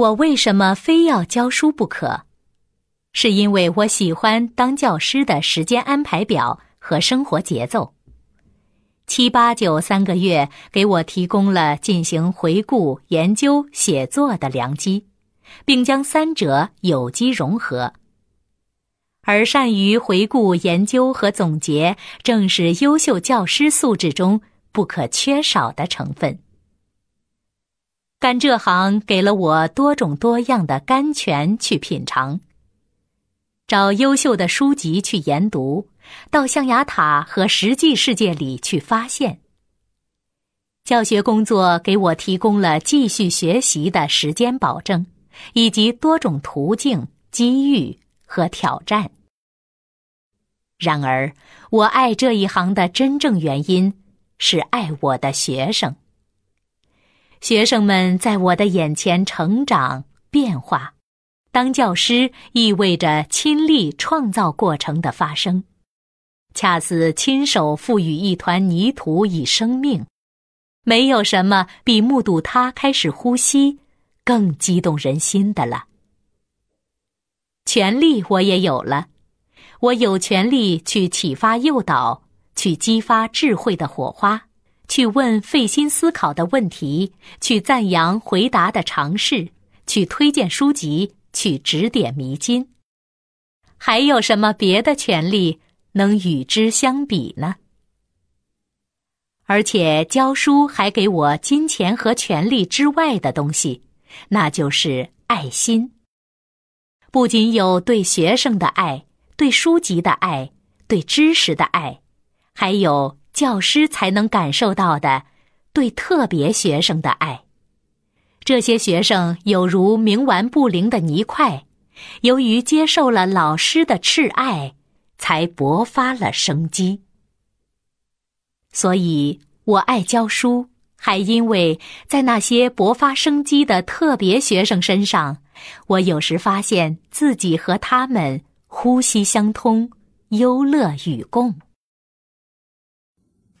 我为什么非要教书不可？是因为我喜欢当教师的时间安排表和生活节奏。七八九三个月给我提供了进行回顾、研究、写作的良机，并将三者有机融合。而善于回顾、研究和总结，正是优秀教师素质中不可缺少的成分。干这行给了我多种多样的甘泉去品尝，找优秀的书籍去研读，到象牙塔和实际世界里去发现。教学工作给我提供了继续学习的时间保证，以及多种途径、机遇和挑战。然而，我爱这一行的真正原因是爱我的学生。学生们在我的眼前成长变化，当教师意味着亲历创造过程的发生，恰似亲手赋予一团泥土以生命。没有什么比目睹它开始呼吸更激动人心的了。权利我也有了，我有权利去启发诱导，去激发智慧的火花。去问费心思考的问题，去赞扬回答的尝试，去推荐书籍，去指点迷津。还有什么别的权利能与之相比呢？而且教书还给我金钱和权力之外的东西，那就是爱心。不仅有对学生的爱，对书籍的爱，对知识的爱，还有。教师才能感受到的，对特别学生的爱。这些学生有如冥顽不灵的泥块，由于接受了老师的挚爱，才勃发了生机。所以我爱教书，还因为在那些勃发生机的特别学生身上，我有时发现自己和他们呼吸相通，忧乐与共。